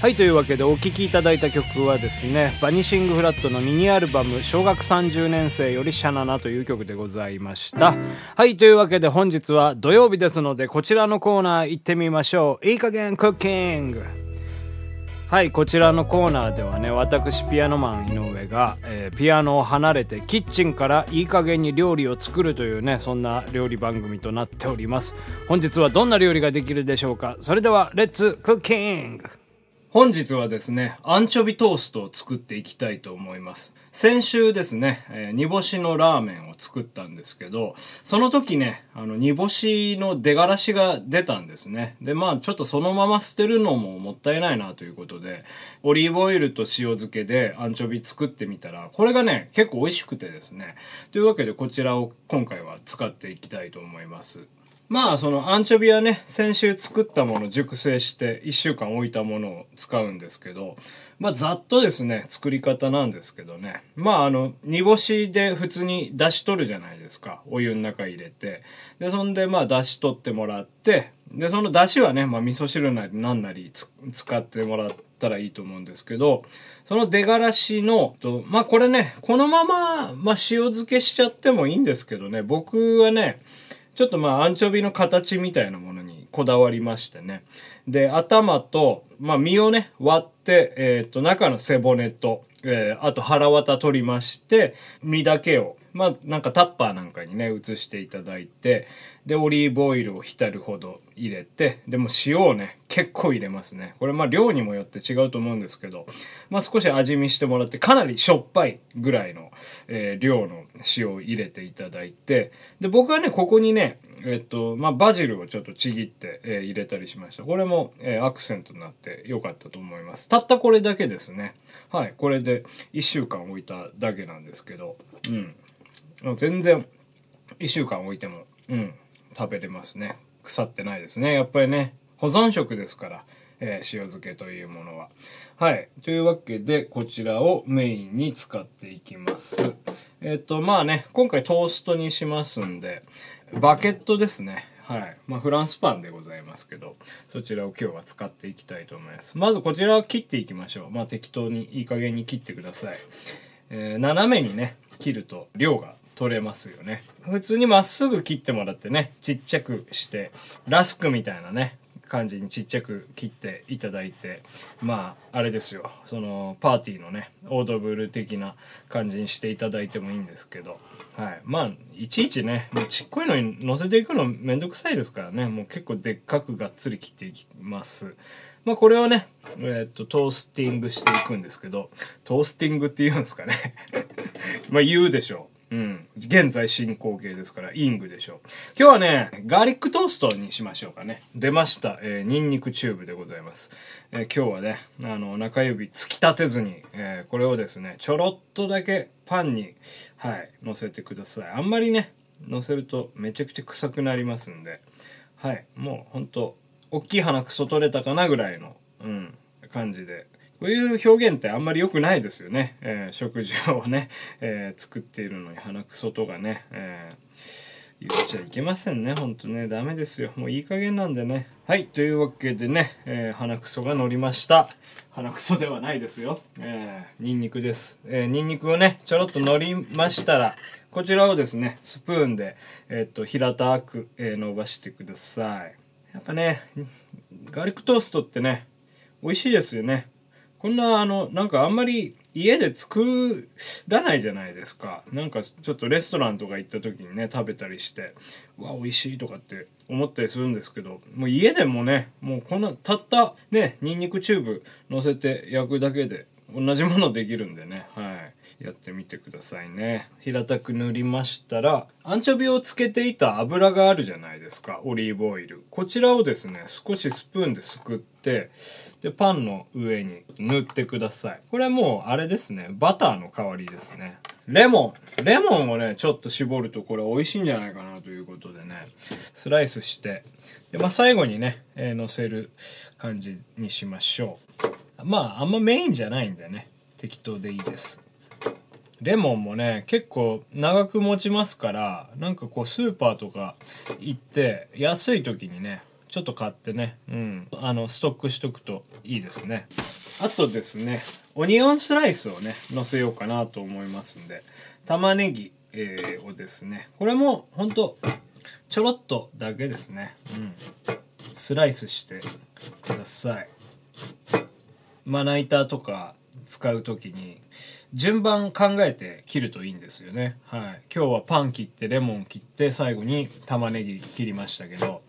はいというわけでお聴きいただいた曲はですねバニシングフラットのミニアルバム「小学30年生よりシャナナ」という曲でございました。はいというわけで本日は土曜日ですのでこちらのコーナー行ってみましょう。いい加減クッキング。はいこちらのコーナーではね私ピアノマン井上が、えーピアノを離れてキッチンからいい加減に料理を作るというねそんな料理番組となっております。本日はどんな料理ができるでしょうか。それではレッツクッキング。本日はですねアンチョビトーストを作っていきたいと思います。先週ですね、えー煮干しのラーメンを作ったんですけどその時ねあの煮干しの出がらしが出たんですね。でまあちょっとそのまま捨てるのももったいないなということでオリーブオイルと塩漬けでアンチョビ作ってみたらこれがね結構美味しくてですね。というわけでこちらを今回は使っていきたいと思います。まあそのアンチョビはね先週作ったもの熟成して1週間置いたものを使うんですけどまあざっとですね作り方なんですけどね。まああの煮干しで普通に出し取るじゃないですか。お湯の中入れて。でそんでまあ出し取ってもらってでその出汁はね、まあ、味噌汁なりなんなり使ってもらったらいいと思うんですけどその出がらしのとまあこれねこのまま、まあ、塩漬けしちゃってもいいんですけどね僕はねちょっとまあアンチョビの形みたいなものにこだわりましてね。で、頭と、まあ身をね、割って、えっ、と、中の背骨と、えーあと腹綿取りまして、身だけを、まあなんかタッパーなんかにね、移していただいて、で、オリーブオイルを浸るほど入れて、でも塩をね、結構入れますね。これまあ量にもよって違うと思うんですけど、まあ少し味見してもらって、かなりしょっぱいぐらいの、えー量の塩を入れていただいて、で、僕はね、ここにね、えっと、まあ、バジルをちょっとちぎって、えー入れたりしました。これも、えーアクセントになって良かったと思います。たったこれだけですね。はい。これで1週間置いただけなんですけど、うん。全然、1週間置いても、うん、食べれますね。腐ってないですね。やっぱりね、保存食ですから、えー塩漬けというものは。はい。というわけで、こちらをメインに使っていきます。えっ、と、まあね、今回トーストにしますんで、バケットですね。はい。まあ、フランスパンでございますけど、そちらを今日は使っていきたいと思います。まずこちらを切っていきましょう。まあ、適当にいい加減に切ってください。えー斜めにね、切ると量が取れますよね。普通にまっすぐ切ってもらってね、ちっちゃくして、ラスクみたいなね、感じにちっちゃく切っていただいてまああれですよ。そのパーティーのねオードブル的な感じにしていただいてもいいんですけど。はい。まあいちいちねもうちっこいのに乗せていくのめんどくさいですからね。もう結構でっかくがっつり切っていきます。まあこれをねえーっとトースティングしていくんですけどトースティングって言うんですかね。まあ言うでしょう。うん。現在進行形ですから、イングでしょう。今日はね、ガーリックトーストにしましょうかね。出ました。えー、ニンニクチューブでございます。えー今日はね、あの、中指突き立てずに、えーこれをですね、ちょろっとだけパンに、はい、乗せてください。あんまりね、乗せるとめちゃくちゃ臭くなりますんではいもうほんと大きい鼻くそ取れたかなぐらいの、うん、感じでこういう表現ってあんまり良くないですよね、えー食事をね、えー作っているのに鼻くそとかね、えー言っちゃいけませんね。ほんとねダメですよ。もういい加減なんでね。はいというわけでね、えー鼻くそが乗りました。鼻くそではないですよ。えー、ニンニクです。えー、ニンニクをねちょろっと乗りましたらこちらをですねスプーンでえーっと平たく、えー伸ばしてください。やっぱねガーリックトーストってね美味しいですよね。こんなあのなんかあんまり家で作らないじゃないですか。なんかちょっとレストランとか行った時にね食べたりしてうわ美味しいとかって思ったりするんですけどもう家でもねもうこんなたったねニンニクチューブ乗せて焼くだけで同じものできるんでね。はい。やってみてくださいね。平たく塗りましたらアンチョビをつけていた油があるじゃないですか。オリーブオイル。こちらをですね少しスプーンですくってでパンの上に塗ってください。これもうあれですね。バターの代わりですね。レモン。レモンをねちょっと絞るとこれ美味しいんじゃないかなということでね。スライスして。で、まあ、最後にね、えー乗せる感じにしましょう。まああんまメインじゃないんでね。適当でいいです。レモンもね結構長く持ちますからなんかこうスーパーとか行って安い時にねちょっと買ってねうん。あのストックしとくといいですね。あとですねオニオンスライスをね乗せようかなと思いますんで玉ねぎ、えーをですね。これもほんとちょろっとだけですね。うん。スライスしてください。まな板とか使う時に順番考えて切るといいんですよね。はい。今日はパン切ってレモン切って最後に玉ねぎ切りましたけど、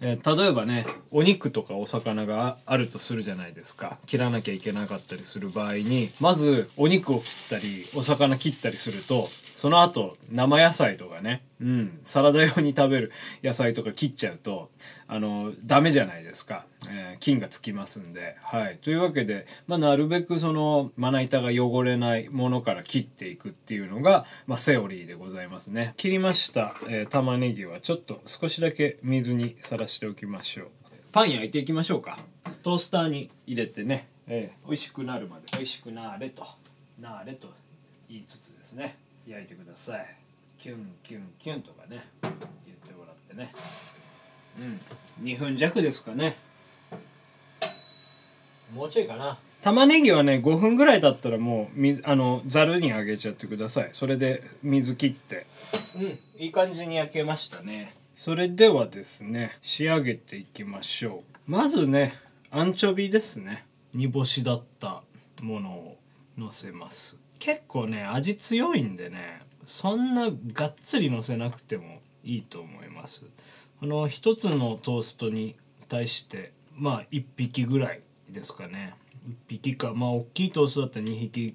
えー例えばねお肉とかお魚があるとするじゃないですか。切らなきゃいけなかったりする場合にまずお肉を切ったりお魚切ったりするとその後生野菜とかね、うん、サラダ用に食べる野菜とか切っちゃうとあのダメじゃないですか、えー菌がつきますんで。はい。というわけで、まあ、なるべくそのまな板が汚れないものから切っていくっていうのが、まあ、セオリーでございますね。切りました、えー玉ねぎはちょっと少しだけ水にさらしておきましょう。パン焼いていきましょうか。トースターに入れてね、えー美味しくなるまで。美味しくなれと。なれと言いつつですね。焼いてください。キュンキュンキュンとかね言ってもらってね。うん。2分弱ですかね。もうちょいかな。玉ねぎはね5分ぐらい経ったらもう水あのざるにあげちゃってください。それで水切って。うん。いい感じに焼けましたね。それではですね仕上げていきましょう。まずねアンチョビですね。煮干しだったものをのせます結構ね味強いんでねそんながっつりのせなくてもいいと思います。この一つのトーストに対してまあ1匹ぐらいですかね。1匹かまあ大きいトーストだったら2匹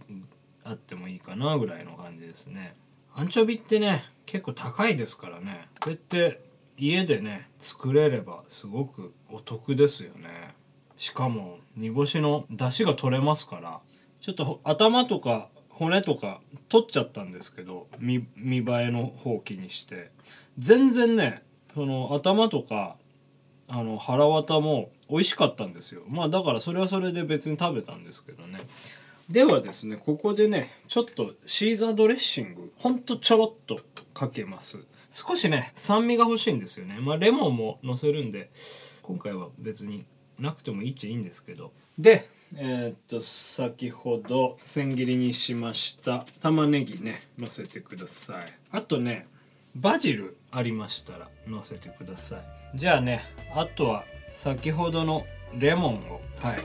あってもいいかなぐらいの感じですね。アンチョビってね結構高いですからね。こうやって家でね作れればすごくお得ですよね。しかも煮干しの出汁が取れますからちょっと頭とか骨とか取っちゃったんですけど見見栄えの方気にして。全然ねその頭とかあの腹渡も美味しかったんですよ。まあだからそれはそれで別に食べたんですけどね。ではですねここでねちょっとシーザードレッシングほんとちょろっとかけます。少しね酸味が欲しいんですよね。まあレモンものせるんで今回は別になくてもいいっちゃいいんですけど。でえーっと先ほど千切りにしました玉ねぎねのせてください。あとねバジルありましたらのせてください。じゃあねあとは先ほどのレモンをはい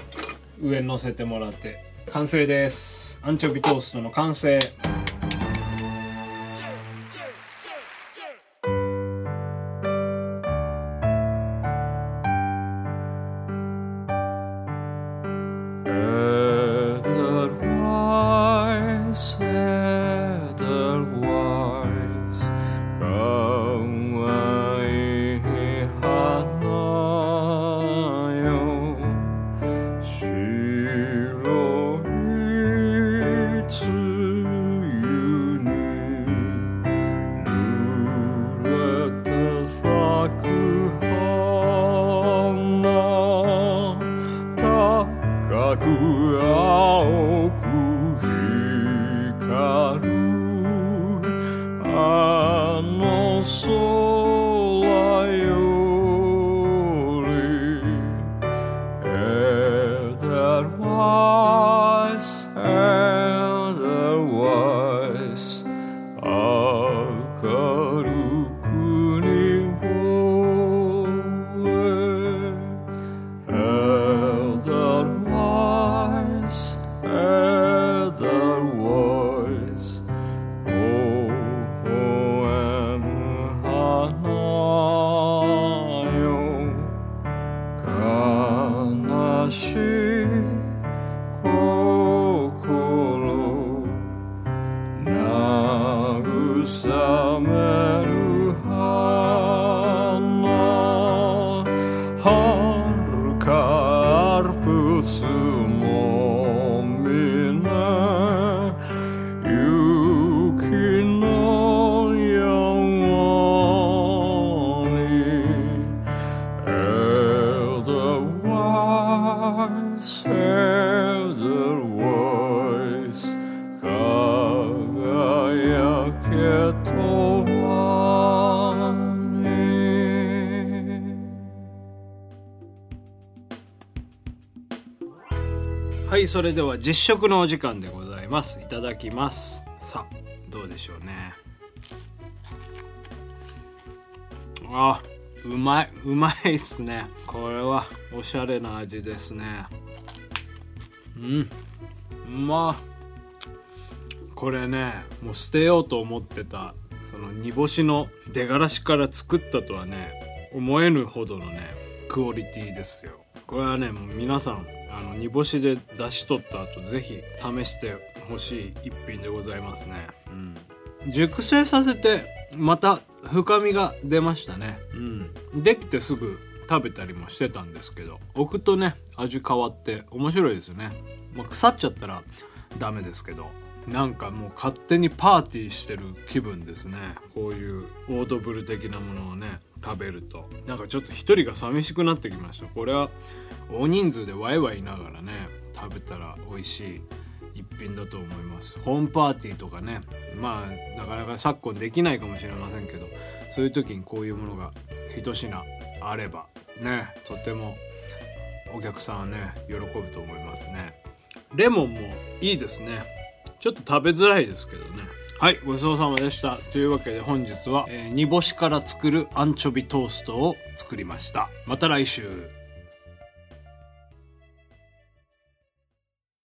上にのせてもらって完成です。アンチョビトーストの完成「かアはいそれでは実食のお時間でございます。いただきます。さあどうでしょうね。あうまいうまいっすね。これはおしゃれな味ですね。うんうま。っこれねもう捨てようと思ってたその煮干しの出がらしから作ったとはね思えぬほどのねクオリティですよ。これはねもう皆さんあの煮干しで出し取った後ぜひ試してほしい一品でございますね。うん。熟成させてまた深みが出ましたね。うん。できてすぐ食べたりもしてたんですけど置くとね味変わって面白いですよね、まあ、腐っちゃったらダメですけどなんかもう勝手にパーティーしてる気分ですね。こういうオードブル的なものをね食べると。なんかちょっと一人が寂しくなってきました。これは大人数でワイワイいながらね食べたら美味しい一品だと思います。ホームパーティーとかね。まあなかなか昨今できないかもしれませんけどそういう時にこういうものが一品あればねとてもお客さんはね喜ぶと思いますね。レモンもいいですね。ちょっと食べづらいですけどね。はいごちそうさまでした。というわけで本日は、えー煮干しから作るアンチョビトーストを作りました。また来週。